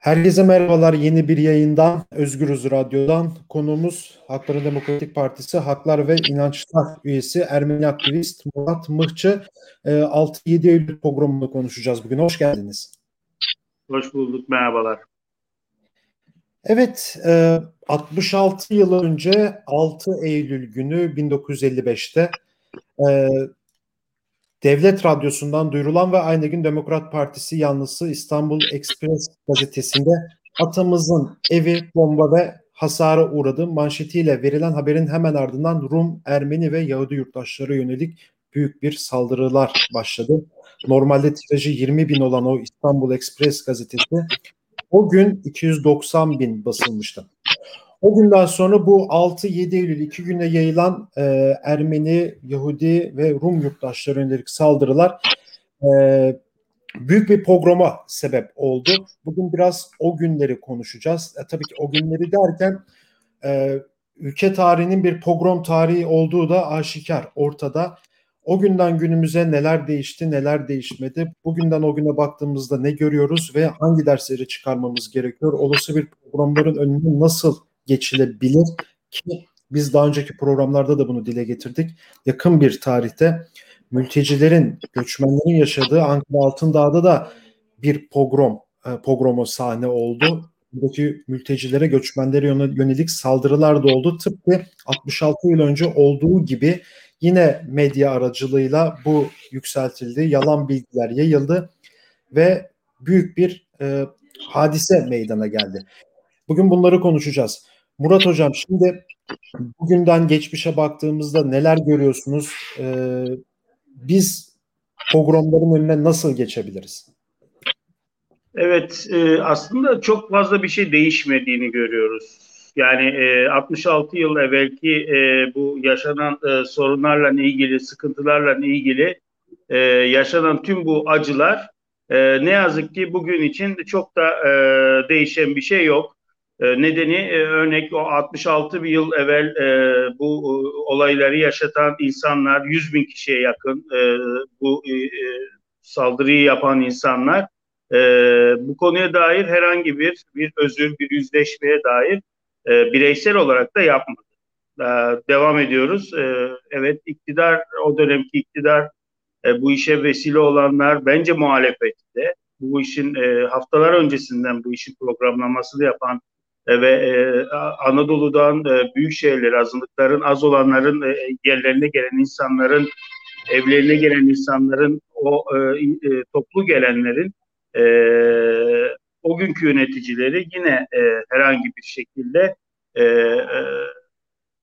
Herkese merhabalar yeni bir yayından Özgürüz Radyo'dan konuğumuz Hakların Demokratik Partisi Haklar ve İnançlar üyesi Ermeni aktivist Murat Mıhçı 6-7 e, Eylül programında konuşacağız bugün. Hoş geldiniz. Hoş bulduk merhabalar. Evet 66 e, yıl önce 6 Eylül günü 1955'te Devlet Radyosu'ndan duyurulan ve aynı gün Demokrat Partisi yanlısı İstanbul Express gazetesinde atamızın evi bomba ve hasara uğradı manşetiyle verilen haberin hemen ardından Rum, Ermeni ve Yahudi yurttaşlara yönelik büyük bir saldırılar başladı. Normalde tirajı 20 bin olan o İstanbul Express gazetesi o gün 290 bin basılmıştı. O günden sonra bu 6-7 Eylül iki güne yayılan e, Ermeni, Yahudi ve Rum yurttaşları yönelik saldırılar e, büyük bir pogroma sebep oldu. Bugün biraz o günleri konuşacağız. E, tabii ki o günleri derken e, ülke tarihinin bir pogrom tarihi olduğu da aşikar ortada. O günden günümüze neler değişti, neler değişmedi? Bugünden o güne baktığımızda ne görüyoruz ve hangi dersleri çıkarmamız gerekiyor? Olası bir programların önüne nasıl geçilebilir ki biz daha önceki programlarda da bunu dile getirdik. Yakın bir tarihte mültecilerin, göçmenlerin yaşadığı Ankara Altındağ'da da bir pogrom, e, pogromo sahne oldu. Buradaki mültecilere, göçmenlere yönelik saldırılar da oldu. Tıpkı 66 yıl önce olduğu gibi yine medya aracılığıyla bu yükseltildi. Yalan bilgiler yayıldı ve büyük bir e, hadise meydana geldi. Bugün bunları konuşacağız. Murat Hocam şimdi bugünden geçmişe baktığımızda neler görüyorsunuz? Ee, biz pogromların önüne nasıl geçebiliriz? Evet e, aslında çok fazla bir şey değişmediğini görüyoruz. Yani e, 66 yıl evvelki e, bu yaşanan e, sorunlarla ilgili, sıkıntılarla ilgili e, yaşanan tüm bu acılar e, ne yazık ki bugün için çok da e, değişen bir şey yok. E, nedeni e, örnek o 66 bir yıl evvel e, bu olayları yaşatan insanlar 100 bin kişiye yakın bu saldırıyı yapan insanlar bu konuya dair herhangi bir bir özür bir yüzleşmeye dair bireysel olarak da yapmadı. devam ediyoruz. evet iktidar o dönemki iktidar bu işe vesile olanlar bence muhalefette. Bu işin haftalar öncesinden bu işin programlamasını yapan e, ve e, Anadolu'dan e, büyük şehirlere, azınlıkların az olanların e, yerlerine gelen insanların, evlerine gelen insanların, o e, e, toplu gelenlerin e, o günkü yöneticileri yine e, herhangi bir şekilde e, e,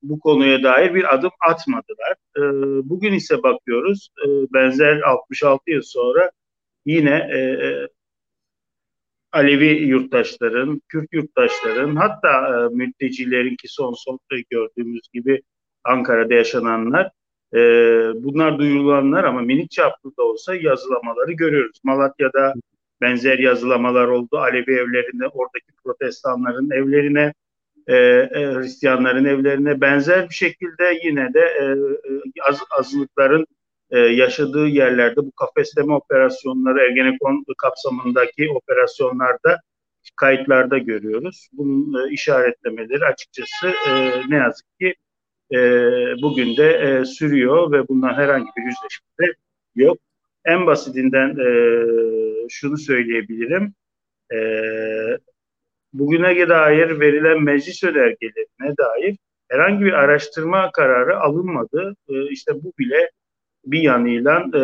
bu konuya dair bir adım atmadılar. E, bugün ise bakıyoruz e, benzer 66 yıl sonra yine e, e Alevi yurttaşların, Kürt yurttaşların hatta e, mültecilerin ki son son gördüğümüz gibi Ankara'da yaşananlar e, bunlar duyurulanlar ama minik çaplı da olsa yazılamaları görüyoruz. Malatya'da benzer yazılamalar oldu. Alevi evlerine, oradaki protestanların evlerine, e, e, Hristiyanların evlerine benzer bir şekilde yine de e, e az, azınlıkların e, yaşadığı yerlerde bu kafesleme operasyonları Ergenekon kapsamındaki operasyonlarda kayıtlarda görüyoruz. Bunun e, işaretlemeleri açıkçası e, ne yazık ki e, bugün de e, sürüyor ve bundan herhangi bir yüzleşme yok. En basitinden e, şunu söyleyebilirim. E, bugüne dair verilen meclis önergelerine dair herhangi bir araştırma kararı alınmadı. E, işte bu bile bir yanıyla e,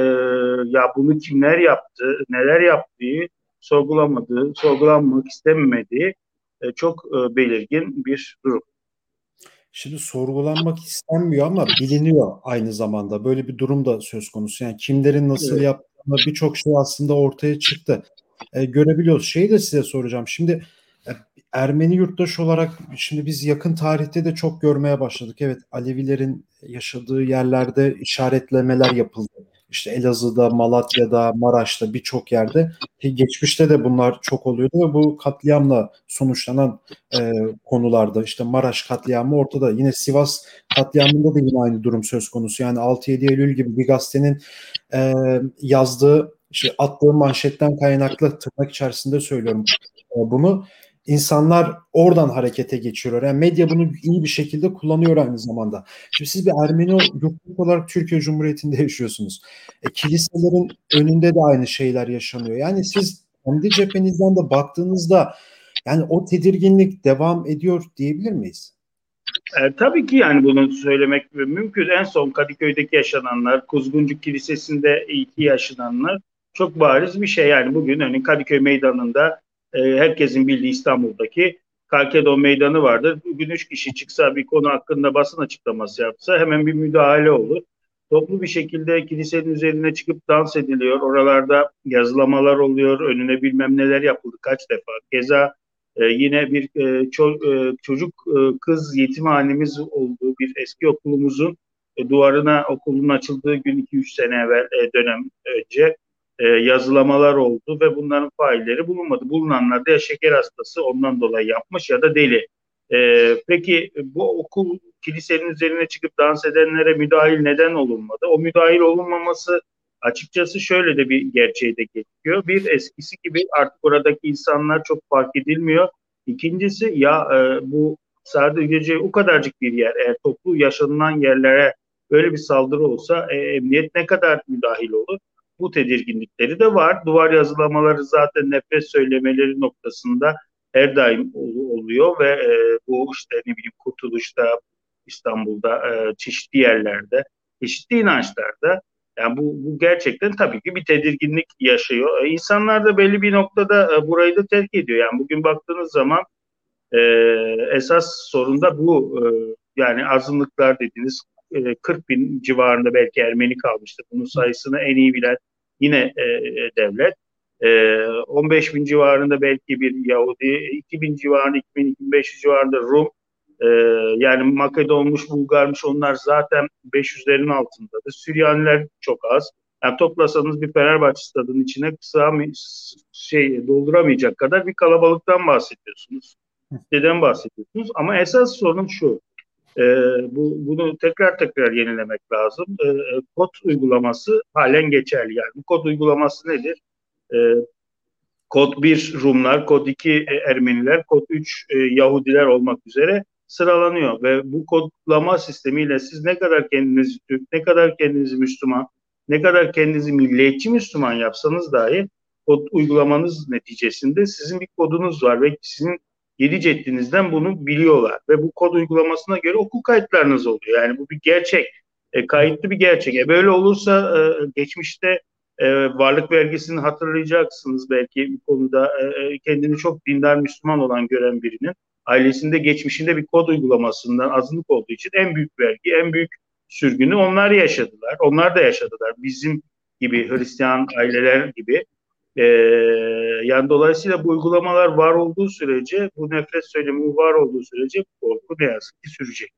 ya bunu kimler yaptı, neler yaptığı sorgulamadığı, sorgulanmak istemediği e, çok e, belirgin bir durum. Şimdi sorgulanmak istenmiyor ama biliniyor aynı zamanda. Böyle bir durum da söz konusu. Yani kimlerin nasıl evet. yaptığını birçok şey aslında ortaya çıktı. E, görebiliyoruz. Şeyi de size soracağım. Şimdi Ermeni yurttaş olarak şimdi biz yakın tarihte de çok görmeye başladık. Evet Alevilerin yaşadığı yerlerde işaretlemeler yapıldı. İşte Elazığ'da, Malatya'da, Maraş'ta birçok yerde geçmişte de bunlar çok oluyordu ve bu katliamla sonuçlanan e, konularda işte Maraş katliamı ortada. Yine Sivas katliamında da yine aynı durum söz konusu. Yani 6-7 Eylül gibi bir gazetenin e, yazdığı işte attığı manşetten kaynaklı tırnak içerisinde söylüyorum bunu. İnsanlar oradan harekete geçiyorlar. Yani medya bunu iyi bir şekilde kullanıyor aynı zamanda. Şimdi siz bir Ermeni yurttaş olarak Türkiye Cumhuriyeti'nde yaşıyorsunuz. E, kiliselerin önünde de aynı şeyler yaşanıyor. Yani siz kendi cephenizden de baktığınızda yani o tedirginlik devam ediyor diyebilir miyiz? E, tabii ki yani bunu söylemek mümkün. En son Kadıköy'deki yaşananlar, Kuzguncuk Kilisesi'nde iki yaşananlar çok bariz bir şey. Yani bugün hani Kadıköy Meydanı'nda e, herkesin bildiği İstanbul'daki Kalkedon Meydanı vardır. Bugün üç kişi çıksa bir konu hakkında basın açıklaması yapsa hemen bir müdahale olur. Toplu bir şekilde kilisenin üzerine çıkıp dans ediliyor. Oralarda yazılamalar oluyor. Önüne bilmem neler yapıldı kaç defa. Keza e, yine bir e, ço- e, çocuk e, kız yetimhanemiz olduğu bir eski okulumuzun e, duvarına okulun açıldığı gün 2-3 sene evvel e, dönem önce e, yazılamalar oldu ve bunların failleri bulunmadı. Bulunanlar da ya şeker hastası ondan dolayı yapmış ya da deli. E, peki bu okul kilisenin üzerine çıkıp dans edenlere müdahil neden olunmadı? O müdahil olunmaması açıkçası şöyle de bir gerçeği de getiriyor. Bir eskisi gibi artık oradaki insanlar çok fark edilmiyor. İkincisi ya e, bu sadece o kadarcık bir yer eğer toplu yaşanılan yerlere böyle bir saldırı olsa e, emniyet ne kadar müdahil olur? Bu tedirginlikleri de var. Duvar yazılamaları zaten nefret söylemeleri noktasında her daim oluyor ve e, bu işte ne bileyim Kurtuluş'ta, İstanbul'da, e, çeşitli yerlerde, çeşitli inançlarda yani bu, bu gerçekten tabii ki bir tedirginlik yaşıyor. E, insanlar da belli bir noktada e, burayı da terk ediyor. Yani bugün baktığınız zaman e, esas sorun da bu. E, yani azınlıklar dediğiniz e, 40 bin civarında belki Ermeni kalmıştır. Bunun sayısını en iyi bilen yine e, devlet. E, 15 bin civarında belki bir Yahudi, 2 bin civarında, 2500 civarında Rum, ee, yani Makedonmuş, Bulgarmış onlar zaten 500'lerin altındadır. Süryaniler çok az. Yani toplasanız bir Fenerbahçe stadının içine kısa şey dolduramayacak kadar bir kalabalıktan bahsediyorsunuz. Neden bahsediyorsunuz? Ama esas sorun şu. E, bu, bunu tekrar tekrar yenilemek lazım. E, kod uygulaması halen geçerli. Yani bu kod uygulaması nedir? E, kod 1 Rumlar, kod 2 Ermeniler, kod 3 e, Yahudiler olmak üzere sıralanıyor ve bu kodlama sistemiyle siz ne kadar kendinizi Türk, ne kadar kendinizi Müslüman, ne kadar kendinizi milliyetçi Müslüman yapsanız dahi kod uygulamanız neticesinde sizin bir kodunuz var ve sizin yedi ceddinizden bunu biliyorlar ve bu kod uygulamasına göre okul kayıtlarınız oluyor. Yani bu bir gerçek, e, kayıtlı bir gerçek. E, böyle olursa e, geçmişte e, varlık vergisini hatırlayacaksınız belki bu konuda e, e kendini çok dindar Müslüman olan gören birinin ailesinde geçmişinde bir kod uygulamasından azınlık olduğu için en büyük vergi, en büyük sürgünü onlar yaşadılar. Onlar da yaşadılar. Bizim gibi Hristiyan aileler gibi. Ee, yani dolayısıyla bu uygulamalar var olduğu sürece, bu nefret söylemi var olduğu sürece bu korku ne yazık ki sürecek.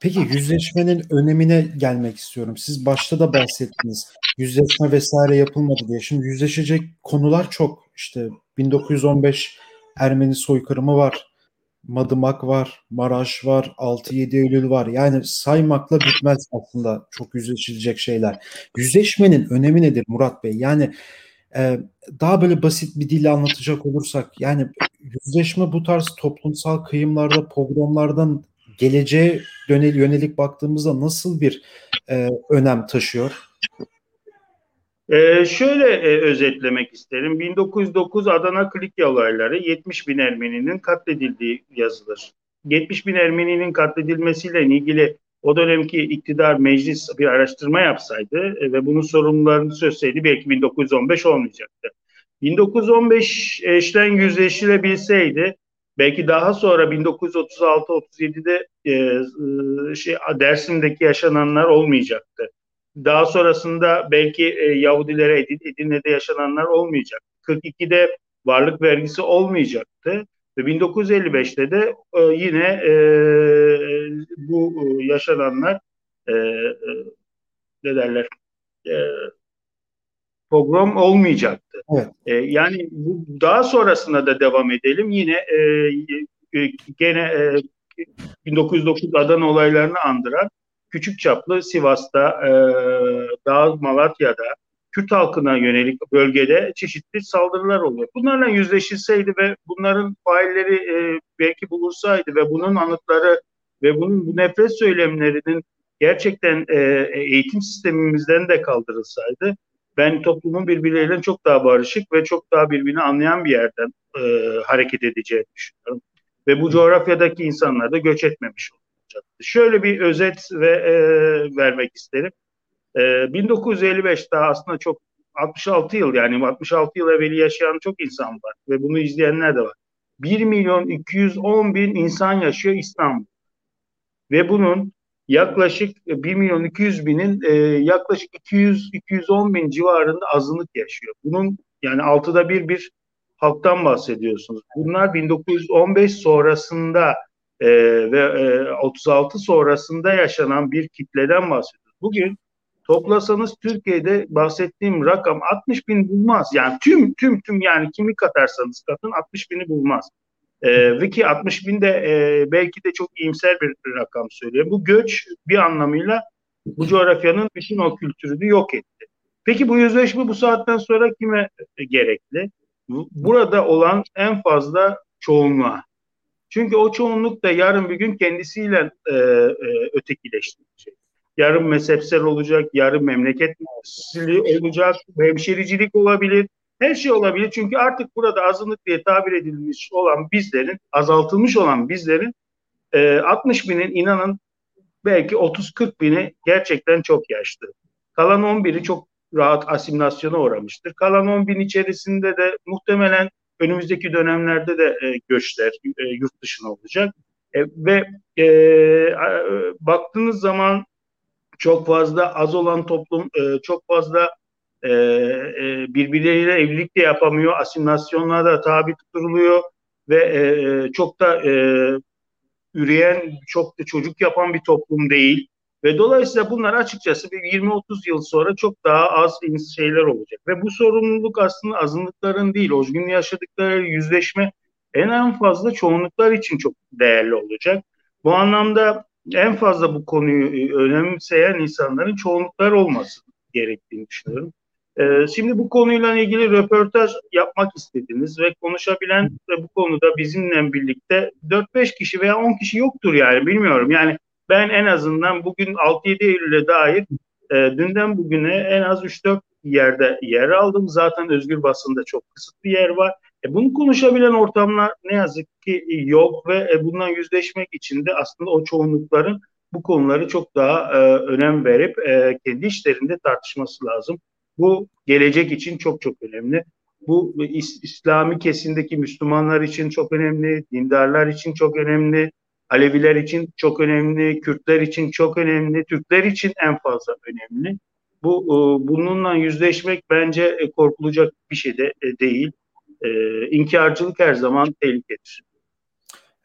Peki yüzleşmenin önemine gelmek istiyorum. Siz başta da bahsettiniz. Yüzleşme vesaire yapılmadı diye. Şimdi yüzleşecek konular çok. İşte 1915 Ermeni soykırımı var. Madımak var, Maraş var, 6-7 Eylül var. Yani saymakla bitmez aslında çok yüzleşilecek şeyler. Yüzleşmenin önemi nedir Murat Bey? Yani e, daha böyle basit bir dille anlatacak olursak yani yüzleşme bu tarz toplumsal kıyımlarda, pogromlardan geleceğe yönelik, yönelik baktığımızda nasıl bir e, önem taşıyor? Ee, şöyle e, özetlemek isterim. 1909 Adana Klikya olayları 70 bin Ermeninin katledildiği yazılır. 70 bin Ermeninin katledilmesiyle ilgili o dönemki iktidar meclis bir araştırma yapsaydı e, ve bunun sorumlularını çözseydi belki 1915 olmayacaktı. 1915 eşten yüzleşilebilseydi belki daha sonra 1936-37'de e, e, şey, Dersim'deki yaşananlar olmayacaktı. Daha sonrasında belki e, Yahudilere Edirne'de yaşananlar olmayacak. 42'de varlık vergisi olmayacaktı. Ve 1955'te de e, yine e, bu e, yaşananlar e, e, ne derler e, pogrom olmayacaktı. Evet. E, yani bu daha sonrasında da devam edelim. Yine e, e, gene e, 1909 Adana olaylarını andıran küçük çaplı Sivas'ta, e, Dağ Malatya'da, Kürt halkına yönelik bölgede çeşitli saldırılar oluyor. Bunlarla yüzleşilseydi ve bunların failleri e, belki bulursaydı ve bunun anıtları ve bunun bu nefret söylemlerinin gerçekten e, eğitim sistemimizden de kaldırılsaydı ben toplumun birbirleriyle çok daha barışık ve çok daha birbirini anlayan bir yerden e, hareket edeceğini düşünüyorum. Ve bu coğrafyadaki insanlar da göç etmemiş olacaktı. Şöyle bir özet ve e, vermek isterim. E, 1955 daha aslında çok 66 yıl yani 66 yıl evveli yaşayan çok insan var ve bunu izleyenler de var. 1 milyon 210 bin insan yaşıyor İstanbul. Ve bunun yaklaşık 1 milyon 200 binin e, yaklaşık 200-210 bin civarında azınlık yaşıyor. Bunun yani altıda bir bir halktan bahsediyorsunuz. Bunlar 1915 sonrasında e, ve e, 36 sonrasında yaşanan bir kitleden bahsediyoruz. Bugün toplasanız Türkiye'de bahsettiğim rakam 60 bin bulmaz. Yani tüm tüm tüm yani kimi katarsanız katın 60 bini bulmaz. E, ve ki 60 bin de e, belki de çok iyimser bir, bir rakam söylüyor. Bu göç bir anlamıyla bu coğrafyanın bütün o kültürünü yok etti. Peki bu yüzleşme bu saatten sonra kime gerekli? Burada olan en fazla çoğunluğa. Çünkü o çoğunluk da yarın bir gün kendisiyle e, e, ötekileştirecek. Yarın mezhepsel olacak, yarın memleketli olacak, hemşericilik olabilir, her şey olabilir çünkü artık burada azınlık diye tabir edilmiş olan bizlerin, azaltılmış olan bizlerin e, 60 binin inanın belki 30-40 bini gerçekten çok yaşlı. Kalan 11'i çok rahat asimilasyona uğramıştır. Kalan 10 bin içerisinde de muhtemelen önümüzdeki dönemlerde de e, göçler e, yurt dışına olacak. E, ve e, baktığınız zaman çok fazla az olan toplum, e, çok fazla e, e, birbirleriyle evlilik de yapamıyor, asimilasyonlara da tabi tutuluyor ve e, e, çok da e, üreyen, çok da çocuk yapan bir toplum değil. Ve dolayısıyla bunlar açıkçası bir 20-30 yıl sonra çok daha az şeyler olacak. Ve bu sorumluluk aslında azınlıkların değil, o gün yaşadıkları yüzleşme en en fazla çoğunluklar için çok değerli olacak. Bu anlamda en fazla bu konuyu önemseyen insanların çoğunluklar olması gerektiğini düşünüyorum. Ee, şimdi bu konuyla ilgili röportaj yapmak istediniz ve konuşabilen de bu konuda bizimle birlikte 4-5 kişi veya 10 kişi yoktur yani bilmiyorum. Yani ben en azından bugün 6-7 Eylül'e dair e, dünden bugüne en az 3-4 yerde yer aldım. Zaten özgür basında çok kısıtlı yer var. E, bunu konuşabilen ortamlar ne yazık ki yok ve e, bundan yüzleşmek için de aslında o çoğunlukların bu konuları çok daha e, önem verip e, kendi işlerinde tartışması lazım. Bu gelecek için çok çok önemli. Bu İs- İslami kesimdeki Müslümanlar için çok önemli, dindarlar için çok önemli, Aleviler için çok önemli, Kürtler için çok önemli, Türkler için en fazla önemli. Bu e, bununla yüzleşmek bence e, korkulacak bir şey de e, değil. İnkarcılık her zaman tehlikedir.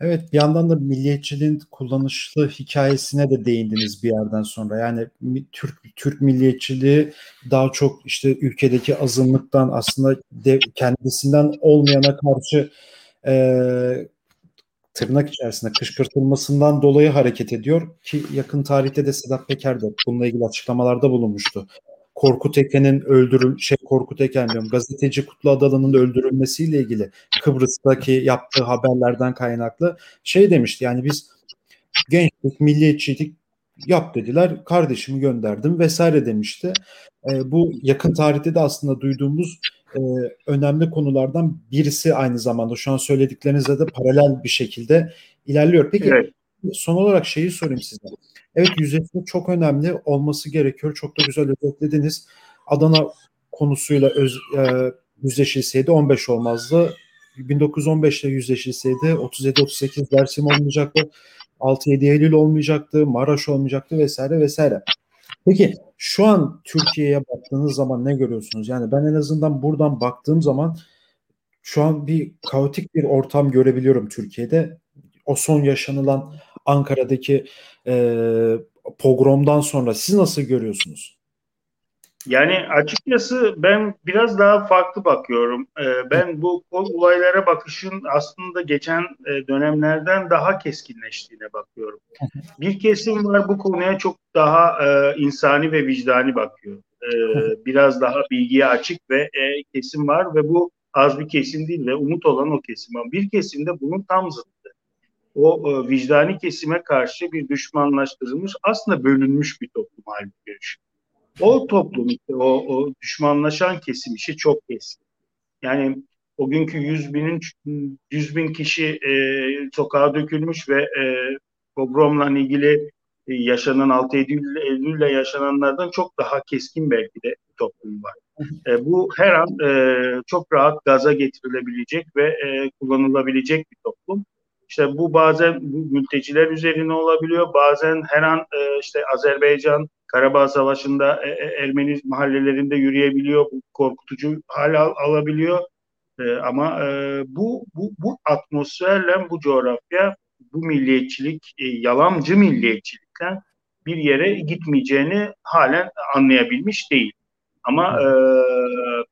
Evet bir yandan da milliyetçiliğin kullanışlı hikayesine de değindiniz bir yerden sonra. Yani Türk Türk milliyetçiliği daha çok işte ülkedeki azınlıktan aslında de, kendisinden olmayana karşı e, tırnak içerisinde kışkırtılmasından dolayı hareket ediyor ki yakın tarihte de Sedat Peker de bununla ilgili açıklamalarda bulunmuştu. Korkut Eken'in öldürül şey Korkut Eken diyorum gazeteci Kutlu Adalı'nın öldürülmesiyle ilgili Kıbrıs'taki yaptığı haberlerden kaynaklı şey demişti yani biz gençlik milliyetçilik yap dediler kardeşimi gönderdim vesaire demişti. E, bu yakın tarihte de aslında duyduğumuz e, önemli konulardan birisi aynı zamanda şu an söylediklerinizle de paralel bir şekilde ilerliyor. Peki evet. Son olarak şeyi sorayım size. Evet yüzleşme çok önemli olması gerekiyor. Çok da güzel özetlediniz. Adana konusuyla öz, e, yüzleşilseydi 15 olmazdı. 1915'te yüzleşilseydi 37-38 Dersim olmayacaktı. 6-7 Eylül olmayacaktı. Maraş olmayacaktı vesaire vesaire. Peki şu an Türkiye'ye baktığınız zaman ne görüyorsunuz? Yani ben en azından buradan baktığım zaman şu an bir kaotik bir ortam görebiliyorum Türkiye'de. O son yaşanılan Ankara'daki e, pogromdan sonra siz nasıl görüyorsunuz? Yani açıkçası ben biraz daha farklı bakıyorum. Ee, ben bu olaylara bakışın aslında geçen e, dönemlerden daha keskinleştiğine bakıyorum. Bir kesim var bu konuya çok daha e, insani ve vicdani bakıyor. e, biraz daha bilgiye açık ve e, kesim var ve bu az bir kesim değil ve umut olan o kesim. Ama bir kesimde bunun tam zıttı. O e, vicdani kesime karşı bir düşmanlaştırılmış, aslında bölünmüş bir toplum halinde görüşüyor. O toplum, işte, o, o düşmanlaşan kesim işi çok eski. Yani o günkü 100 binin 100 bin kişi e, sokağa dökülmüş ve e, pogromla ilgili e, yaşanan 6 Eylül, Eylül'le yaşananlardan çok daha keskin belki de bir toplum var. E, bu her an e, çok rahat gaza getirilebilecek ve e, kullanılabilecek bir toplum. İşte bu bazen bu mülteciler üzerine olabiliyor. Bazen her an e, işte Azerbaycan Karabağ Savaşı'nda e, e, Ermeni mahallelerinde yürüyebiliyor. Bu korkutucu hal al, alabiliyor. E, ama e, bu, bu, bu atmosferle bu coğrafya bu milliyetçilik, e, yalancı milliyetçilikten bir yere gitmeyeceğini halen anlayabilmiş değil. Ama e,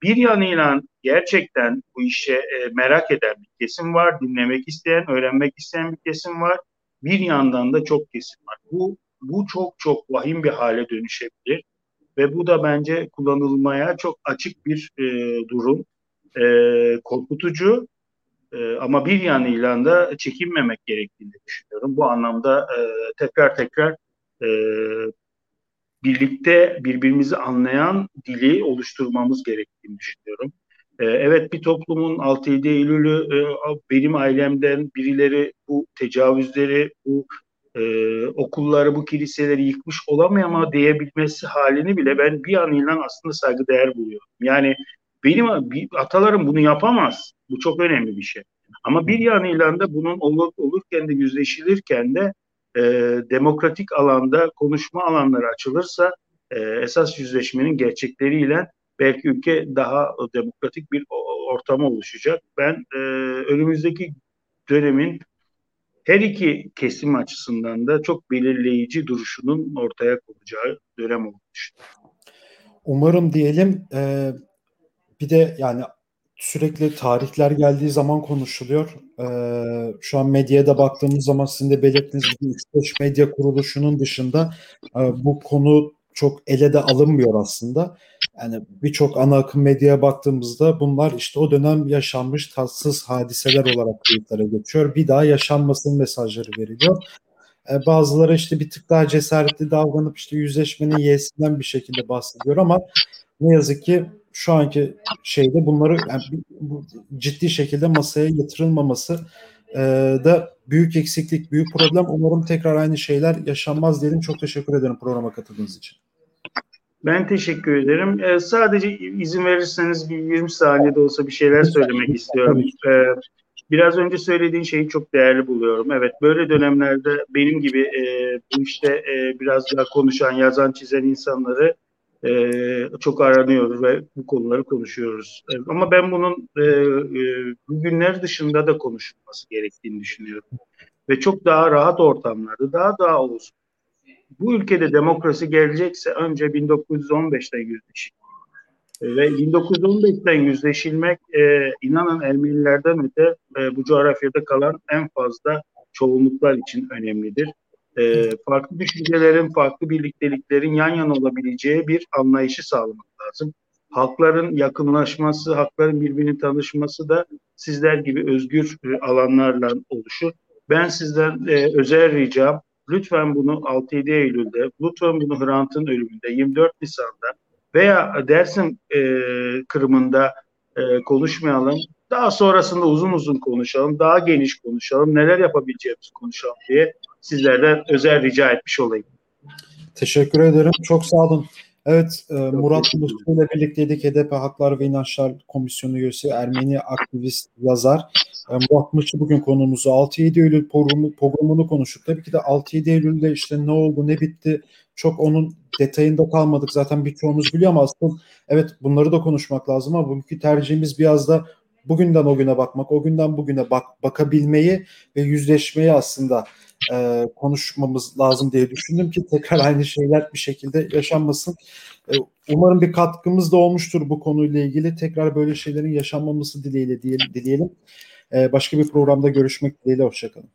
bir yanıyla gerçekten bu işe e, merak eden bir kesim var, dinlemek isteyen, öğrenmek isteyen bir kesim var. Bir yandan da çok kesim var. Bu bu çok çok vahim bir hale dönüşebilir ve bu da bence kullanılmaya çok açık bir e, durum. E, korkutucu e, ama bir yanıyla da çekinmemek gerektiğini düşünüyorum. Bu anlamda e, tekrar tekrar e, birlikte birbirimizi anlayan dili oluşturmamız gerektiğini düşünüyorum. Ee, evet bir toplumun 6-7 Eylül'ü e, benim ailemden birileri bu tecavüzleri, bu e, okulları, bu kiliseleri yıkmış olamıyor ama diyebilmesi halini bile ben bir anıyla aslında saygıdeğer buluyorum. Yani benim atalarım bunu yapamaz. Bu çok önemli bir şey. Ama bir yanıyla da bunun olur, olurken de yüzleşilirken de e, demokratik alanda konuşma alanları açılırsa e, esas yüzleşmenin gerçekleriyle belki ülke daha demokratik bir ortama oluşacak. Ben e, önümüzdeki dönemin her iki kesim açısından da çok belirleyici duruşunun ortaya konacağı dönem olmuş. Umarım diyelim. E, bir de yani sürekli tarihler geldiği zaman konuşuluyor. Ee, şu an medyaya baktığımız zaman sizin de belirttiğiniz gibi 3 medya kuruluşunun dışında e, bu konu çok ele de alınmıyor aslında. Yani birçok ana akım medyaya baktığımızda bunlar işte o dönem yaşanmış tatsız hadiseler olarak kayıtlara geçiyor. Bir daha yaşanmasın mesajları veriliyor. Ee, bazıları işte bir tık daha cesaretli davranıp işte yüzleşmenin yeğsinden bir şekilde bahsediyor ama ne yazık ki şu anki şeyde bunları yani bu ciddi şekilde masaya yatırılmaması e, da büyük eksiklik, büyük problem. Umarım tekrar aynı şeyler yaşanmaz diyelim. Çok teşekkür ederim programa katıldığınız için. Ben teşekkür ederim. Ee, sadece izin verirseniz bir 20 saniyede olsa bir şeyler söylemek istiyorum. Ee, biraz önce söylediğin şeyi çok değerli buluyorum. Evet böyle dönemlerde benim gibi e, bu işte e, biraz daha konuşan, yazan, çizen insanları e, çok aranıyor ve bu konuları konuşuyoruz. E, ama ben bunun e, e, bugünler dışında da konuşulması gerektiğini düşünüyorum. Ve çok daha rahat ortamlarda, daha daha olsun. Bu ülkede demokrasi gelecekse önce 1915'te yüzleşik. Ve 1915'ten yüzleşilmek e, inanın Ermenilerden öte e, bu coğrafyada kalan en fazla çoğunluklar için önemlidir e, farklı düşüncelerin, farklı birlikteliklerin yan yana olabileceği bir anlayışı sağlamak lazım. Halkların yakınlaşması, halkların birbirini tanışması da sizler gibi özgür e, alanlarla oluşur. Ben sizden e, özel ricam lütfen bunu 6-7 Eylül'de, lütfen bunu Hrant'ın ölümünde 24 Nisan'da veya Dersim e, kırımında e, konuşmayalım. Daha sonrasında uzun uzun konuşalım, daha geniş konuşalım, neler yapabileceğimizi konuşalım diye sizlerden özel rica etmiş olayım. Teşekkür ederim. Çok sağ olun. Evet, e, Murat Mutlu ile birlikteydik. HDP Haklar ve İnançlar Komisyonu üyesi, Ermeni aktivist, yazar. E, Murat Mutlu bugün konumuzu 6-7 Eylül programı, programını konuştuk. Tabii ki de 6-7 Eylül'de işte ne oldu, ne bitti çok onun detayında kalmadık. Zaten birçoğumuz biliyor ama aslında evet bunları da konuşmak lazım ama bugünkü tercihimiz biraz da bugünden o güne bakmak, o günden bugüne bak, bakabilmeyi ve yüzleşmeyi aslında e, konuşmamız lazım diye düşündüm ki tekrar aynı şeyler bir şekilde yaşanmasın. E, umarım bir katkımız da olmuştur bu konuyla ilgili. Tekrar böyle şeylerin yaşanmaması dileğiyle diyelim. dileyelim. E, başka bir programda görüşmek dileğiyle. Hoşçakalın.